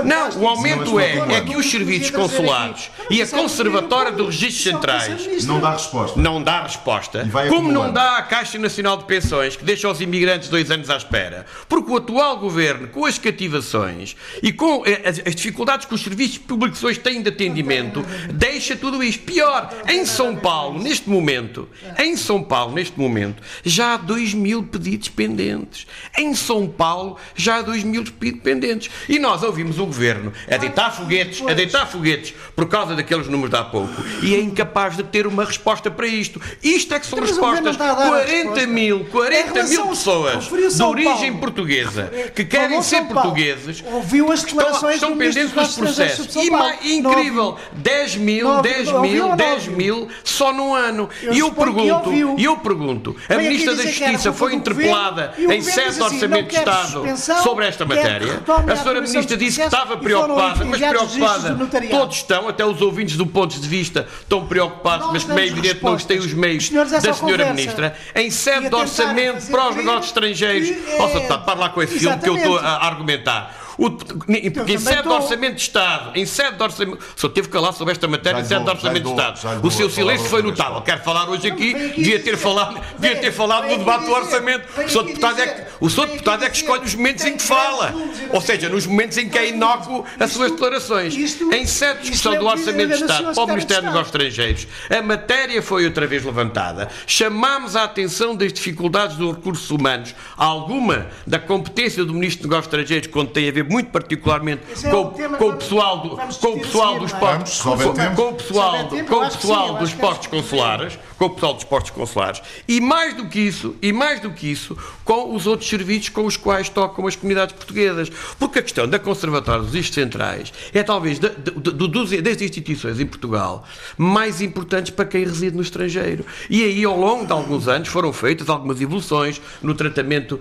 Não, o aumento é, é que os serviços consulados e a Conservatória dos Registros Centrais não dá resposta. Não dá resposta. Como não dá a Caixa Nacional de Pensões, que deixa os imigrantes imigrantes dois anos à espera. Porque o atual governo, com as cativações e com eh, as, as dificuldades que os serviços públicos hoje têm de atendimento, deixa tudo isto. Pior, em São Paulo, neste momento, em São Paulo, neste momento, já há 2 mil pedidos pendentes. Em São Paulo, já há 2 mil pedidos pendentes. E nós ouvimos o governo a deitar foguetes, a deitar foguetes por causa daqueles números de há pouco e é incapaz de ter uma resposta para isto. Isto é que são respostas. 40 mil, 40 mil pessoas pessoas de origem portuguesa que querem ser portugueses ouviu as declarações estão, estão pendentes dos processos. E, incrível, 10 mil, 10 mil, 10 mil só num ano. E eu pergunto, eu pergunto, a Ministra da Justiça foi interpelada em sede de assim, Orçamento de Estado sobre esta matéria. A Senhora Ministra disse que estava preocupada, mas preocupada. todos estão, até os ouvintes do ponto de vista estão preocupados, mas como é evidente não têm os meios da Senhora Ministra. Em sede de Orçamento para os negócios estrangeiros. Posso estar para lá com esse filme que eu estou a argumentar. O, porque em sede de orçamento de Estado, em sede de orçamento. Só teve que falar sobre esta matéria em sede de orçamento de Estado. O seu silêncio foi notável. Quero falar hoje aqui, devia ter falado, devia ter falado no debate do orçamento. O senhor deputado é que, o senhor deputado é que escolhe os momentos em que fala. Ou seja, nos momentos em que é inócuo as suas declarações. Em sede de discussão do orçamento de Estado para o Ministério dos Negócios Estrangeiros, a matéria foi outra vez levantada. Chamámos a atenção das dificuldades dos recursos humanos, alguma da competência do Ministro dos Negócios Estrangeiros, quando tem a ver muito particularmente é com, com, o pessoal do, com o pessoal dos postos, com, com o pessoal, com o pessoal dos postos consulares, com o pessoal dos postos consulares e mais do que isso, e mais do que isso, com os outros serviços com os quais tocam as comunidades portuguesas, porque a questão da conservatória dos registros centrais é talvez de, de, de, das instituições em Portugal mais importantes para quem reside no estrangeiro. E aí, ao longo de alguns anos, foram feitas algumas evoluções no tratamento,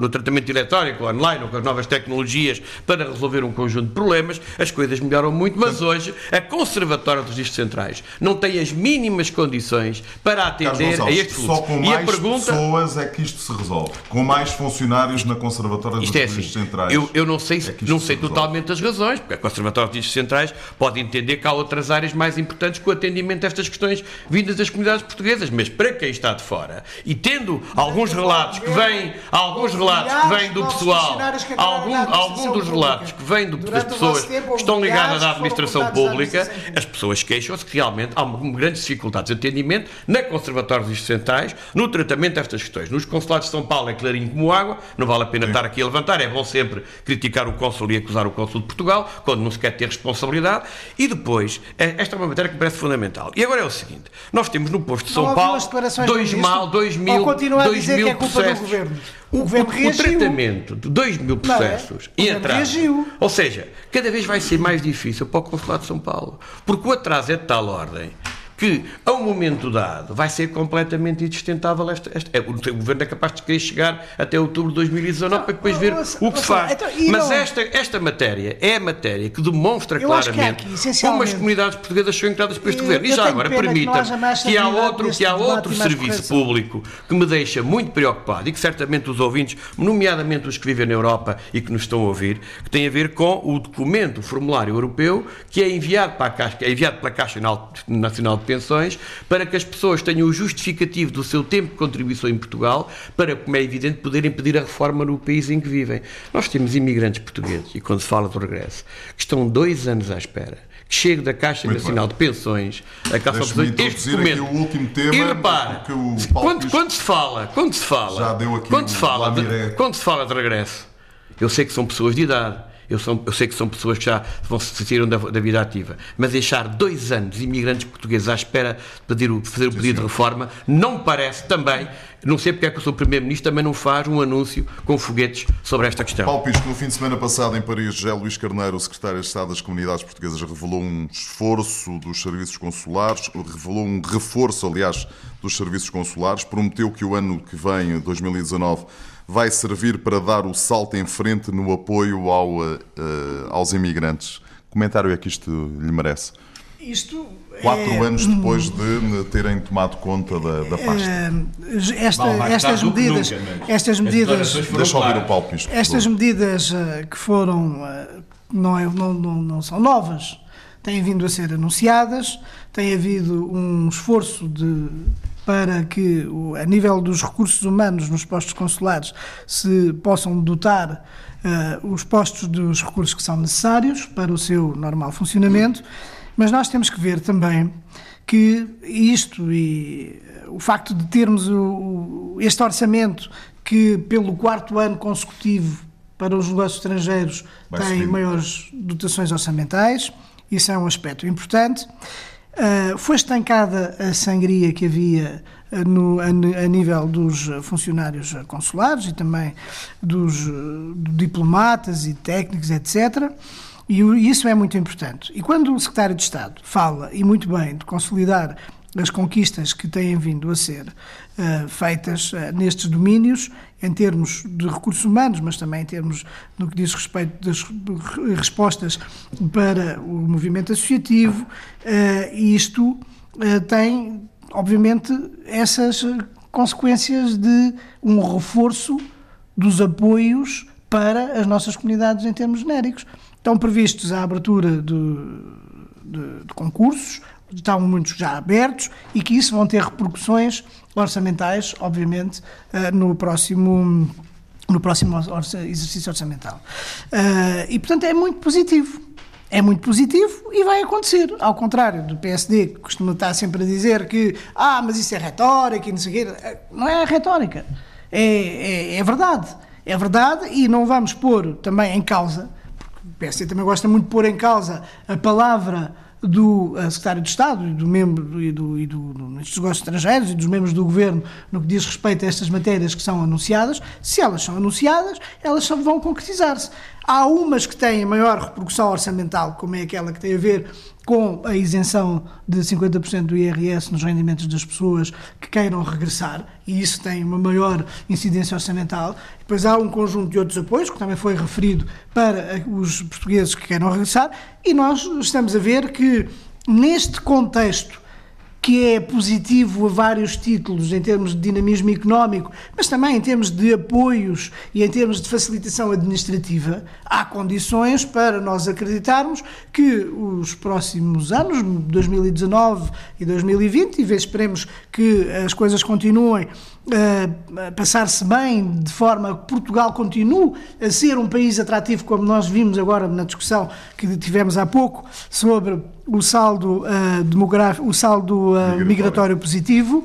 no tratamento eletrónico, online, com as novas tecnologias para resolver um conjunto de problemas, as coisas melhoram muito, mas hoje a Conservatória dos Registros Centrais não tem as mínimas condições para atender a este fluxo. Só com e mais pergunta... pessoas é que isto se resolve. Com mais funcionários na Conservatória dos é Registros assim, Centrais. Eu, eu não sei, é não sei totalmente as razões, porque a Conservatória dos Registros Centrais pode entender que há outras áreas mais importantes com o atendimento a estas questões vindas das comunidades portuguesas, mas para quem está de fora e tendo alguns relatos que vêm, alguns relatos que vêm do pessoal algum, algum dos relatos que vêm das pessoas que estão ligadas à administração pública, as pessoas queixam-se que realmente há grandes dificuldades de atendimento na Conservatória dos Centrais, no tratamento destas questões. Nos consulados de São Paulo é clarinho como água, não vale a pena estar aqui a levantar, é bom sempre criticar o cônsul e acusar o cônsul de Portugal, quando não se quer ter responsabilidade. E depois, é, esta é uma matéria que me parece fundamental. E agora é o seguinte: nós temos no posto de São Paulo dois, mal, dois mil, dois mil é processos. O, o, o, tratamento de 2 mil é? processos é? e atraso. Ou seja, cada vez vai ser mais difícil para o Consulado de São Paulo. Porque o atraso é de tal ordem que, a um momento dado, vai ser completamente insustentável. Esta, esta, é, o governo é capaz de querer chegar até outubro de 2019 não, para depois ver o que se faz. Então, Mas não... esta, esta matéria é a matéria que demonstra que claramente aqui, como as comunidades portuguesas são entradas por este eu, governo. E já agora, permita que, que há outro, que há outro serviço público que me deixa muito preocupado e que certamente os ouvintes, nomeadamente os que vivem na Europa e que nos estão a ouvir, que tem a ver com o documento, o formulário europeu, que é enviado, para a Caixa, é enviado pela Caixa Nacional de pensões, para que as pessoas tenham o justificativo do seu tempo de contribuição em Portugal, para, como é evidente, poderem pedir a reforma no país em que vivem. Nós temos imigrantes portugueses, e quando se fala do regresso, que estão dois anos à espera que chega da Caixa Muito Nacional bem. de Pensões a Caixa de Pensões este documento. o último tema, e repara, quando, quando, se fala, quando se fala, aqui quando, se fala de, quando se fala de regresso, eu sei que são pessoas de idade, eu, sou, eu sei que são pessoas que já vão se saíram da, da, vida ativa, mas deixar dois anos imigrantes portugueses à espera de pedir o, fazer o pedido de reforma não parece também. Não sei porque é que o seu Primeiro-Ministro também não faz um anúncio com foguetes sobre esta questão. Paulo Pisco, no fim de semana passado em Paris, José Luís Carneiro, o Secretário de Estado das Comunidades Portuguesas, revelou um esforço dos serviços consulares, revelou um reforço, aliás, dos serviços consulares, prometeu que o ano que vem, 2019, vai servir para dar o salto em frente no apoio ao, uh, aos imigrantes. Que comentário é que isto lhe merece? Isto Quatro é, anos depois de terem tomado conta da, da pasta. É, esta, estas, medidas, nunca, estas medidas. Deixa ouvir o Paulo Pisco. Estas medidas que foram. Não, é, não, não, não são novas, têm vindo a ser anunciadas, tem havido um esforço de para que, a nível dos recursos humanos nos postos consulares, se possam dotar uh, os postos dos recursos que são necessários para o seu normal funcionamento, mas nós temos que ver também que isto e o facto de termos o, este orçamento que, pelo quarto ano consecutivo para os negócios estrangeiros, Vai tem maiores dotações orçamentais, isso é um aspecto importante. Uh, foi estancada a sangria que havia uh, no, a, a, nível dos funcionários consulares e também dos uh, diplomatas e técnicos, etc. E isso é muito importante. E quando o secretário de Estado fala, e muito bem, de consolidar as conquistas que têm vindo a ser feitas uh, nestes domínios, em termos de recursos humanos, mas também em termos no que diz respeito das respostas para o movimento associativo, uh, e isto tem, obviamente, essas consequências de um reforço dos apoios para as nossas comunidades em termos genéricos. Estão previstos a abertura de, de, de concursos, estão muitos já abertos e que isso vão ter repercussões orçamentais, obviamente, eh, no próximo no próximo exercício orçamental. Eh, e, portanto, é muito positivo. É muito positivo e vai acontecer. Ao contrário do PSD, que costuma estar sempre a dizer que ah, mas isso é retórica e não sei o. Eh, não é retórica. É, é, é verdade. É verdade e não vamos pôr também em causa, porque o PSD também gosta muito de pôr em causa a palavra do uh, secretário de Estado e do membro e do, e do, dos Negócios Estrangeiros e dos membros do Governo no que diz respeito a estas matérias que são anunciadas, se elas são anunciadas, elas vão concretizar-se. Há umas que têm maior repercussão orçamental, como é aquela que tem a ver com a isenção de 50% do IRS nos rendimentos das pessoas que queiram regressar, e isso tem uma maior incidência orçamental. Depois há um conjunto de outros apoios, que também foi referido para os portugueses que queiram regressar, e nós estamos a ver que, neste contexto que é positivo a vários títulos em termos de dinamismo económico, mas também em termos de apoios e em termos de facilitação administrativa, há condições para nós acreditarmos que os próximos anos, 2019 e 2020, e esperemos que as coisas continuem a passar-se bem, de forma que Portugal continue a ser um país atrativo, como nós vimos agora na discussão que tivemos há pouco sobre o saldo uh, demográfico, o saldo uh, migratório. migratório. positivo,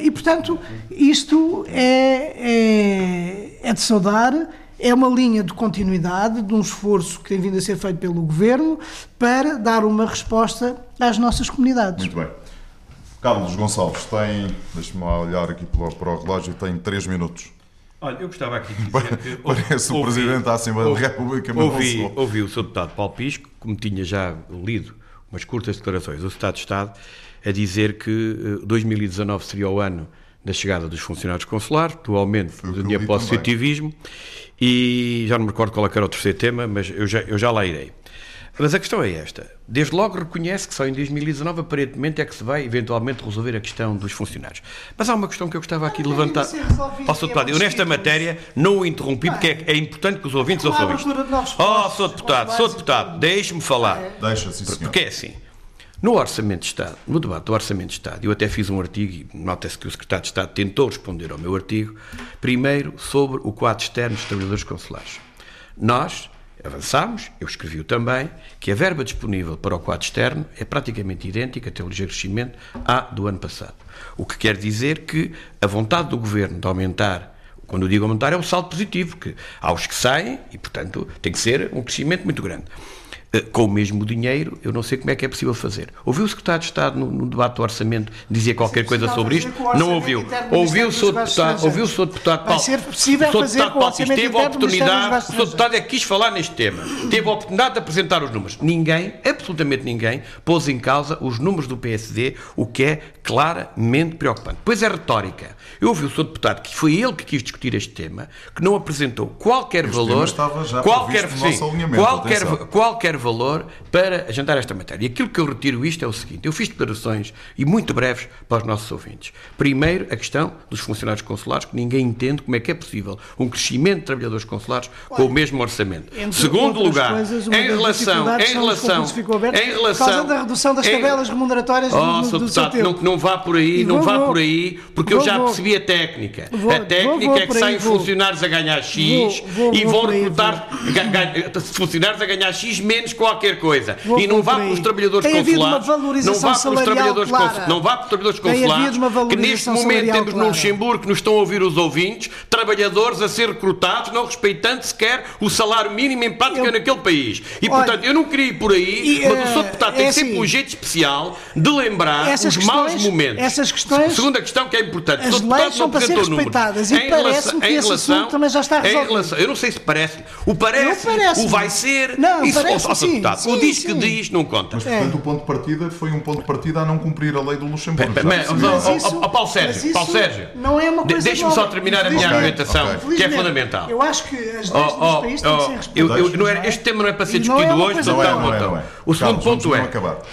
e portanto isto é, é, é de saudar. É uma linha de continuidade de um esforço que tem vindo a ser feito pelo Governo para dar uma resposta às nossas comunidades. Muito bem. Carlos Gonçalves tem, deixa-me olhar aqui para o relógio, tem 3 minutos. Olha, eu gostava aqui de dizer que. Parece ouvi, o Presidente da Assembleia da República, mas ouvi, ouvi o Sr. Deputado Paulo Pisco, como tinha já lido umas curtas declarações do Estado de Estado, a dizer que 2019 eh, seria o ano da chegada dos funcionários consulares, do aumento do dinheiro para o associativismo, e já não me recordo qual é era o terceiro tema, mas eu já, eu já lá irei. Mas a questão é esta. Desde logo reconhece que só em 2019, aparentemente, é que se vai eventualmente resolver a questão dos funcionários. Mas há uma questão que eu gostava aqui de levantar. Posso, deputado, eu nesta matéria não o interrompi porque é, é importante que os ouvintes ouçam isto. Oh, sou deputado, sou deputado, deixe-me falar. Deixa, sim, senhor. Porque é assim. No Orçamento de Estado, no debate do Orçamento de Estado, eu até fiz um artigo, e nota-se que o Secretário de Estado tentou responder ao meu artigo, primeiro sobre o quadro externo dos trabalhadores consulares. Nós, Avançámos, eu escrevi-o também, que a verba disponível para o quadro externo é praticamente idêntica, até o ligeiro crescimento, à do ano passado. O que quer dizer que a vontade do Governo de aumentar quando eu digo aumentar, é um saldo positivo, que há os que saem e, portanto, tem que ser um crescimento muito grande. Eh, com o mesmo dinheiro, eu não sei como é que é possível fazer. Ouviu o secretário de Estado no, no debate do orçamento dizer qualquer Sim, coisa sobre isto? Não ouviu. Ouviu o seu deputado, ouviu o seu deputado Paulo. Vai ser possível fazer deputado Paulo teve a oportunidade, o seu deputado é que quis falar neste tema. Teve a oportunidade de apresentar os números. Ninguém, absolutamente ninguém, pôs em causa os números do PSD, o que é claramente preocupante. Pois é retórica. Eu ouvi o seu deputado, que foi ele que quis discutir este tema, que não apresentou qualquer este valor, qualquer, sim, qualquer, qualquer valor para agendar esta matéria. E aquilo que eu retiro isto é o seguinte: eu fiz declarações e muito breves para os nossos ouvintes. Primeiro, a questão dos funcionários consulares, que ninguém entende como é que é possível um crescimento de trabalhadores consulares com o mesmo orçamento. Segundo lugar, coisas, em relação, em relação, em relação, por causa da redução das tabelas remuneratórias oh, do, do, do deputado, não, não vá por aí, não vá por aí, porque eu já percebi a técnica. a técnica é que saem funcionários a ganhar X e vão recrutar funcionários a ganhar X menos menos qualquer coisa. Vou e não vá aí. pelos trabalhadores Tem consulares. Não vá pelos salarial trabalhadores clara. cons- não vá pelos trabalhadores Tem havido consulares. Que neste momento temos no clara. Luxemburgo, que nos estão a ouvir os ouvintes, trabalhadores a ser recrutados, não respeitando sequer o salário mínimo em prática Eu- naquele país. E Olha, portanto, eu não queria ir por aí, e, mas o Sr. Deputado é tem assim, sempre um jeito especial de lembrar os maus questões- momentos. essas questões- Segunda questão que é importante. As o Sr. Deputado leis são não para ser respeitadas e Em parece-me que esse relação- assunto também já está resolvido. eu não sei se parece. O parece, o vai ser. Não, isso, parece-me ó, ó, Sr. sim. Deputado, o Sim, diz que sim. diz, não conta. Mas, portanto, o ponto de partida foi um ponto de partida a não cumprir a lei do Luxemburgo. já Mas, ó, Mas ó, isso- ó, Paulo mas Sérgio, Paulo Sérgio, não é uma coisa deixe-me só terminar a minha argumentação, que é fundamental. Eu acho que as leis Oh, dos oh, países têm que ser respeitadas. eu- não era- este tema não é para ser não é discutido hoje, não Não é, é, é. O segundo ponto é,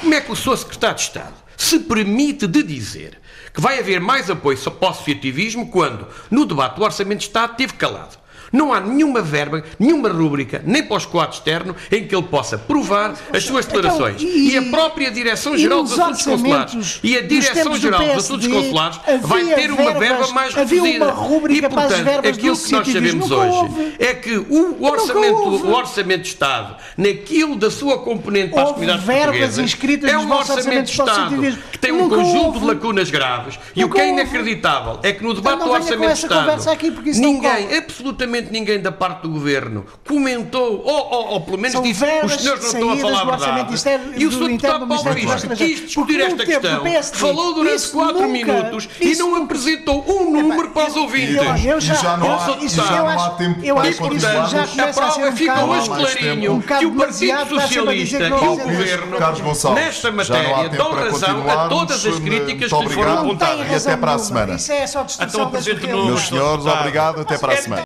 como é que o Sr. Secretário de Estado se permite de dizer que vai haver mais apoio para o associativismo quando, no debate do Orçamento de Estado, teve calado? Não há nenhuma verba, nenhuma rúbrica, nem para o esquadro externo, em que ele possa provar as suas Então, declarações. e- e, a própria Direção-Geral dos Assuntos Consulares e a Direção-Geral dos Assuntos Consulares vai ter uma verba verbas- mais reduzida. e, portanto, verbas aquilo que nós sabemos Nunca hoje houve. é que o orçamento, houve. o orçamento de Estado, naquilo da sua componente para as Houve comunidades verbas portuguesas, é um orçamento de Estado que tem um Nunca conjunto houve. de lacunas graves. E o Nunca que é houve. inacreditável é que no debate Então do orçamento de Estado, ninguém, cola. Absolutamente ninguém da parte do governo comentou, ou, ou, ou pelo menos São disse, os senhores não estão a falar a verdade. externo- E o Sr. Deputado do Paulo Estrangeiros. quis discutir esta questão, falou durante isso quatro nunca- minutos e não nunca- apresentou um número para os ouvintes. Eu, eu já, E já não há- e tempo eu para acho que isso continuarmos. já A prova fica hoje clarinho que o Partido Socialista e o Governo, nesta matéria, dão razão a todas as críticas que lhes foram apontadas. E até para a semana. Isso é só Então. Meus senhores, obrigado. Até para a semana.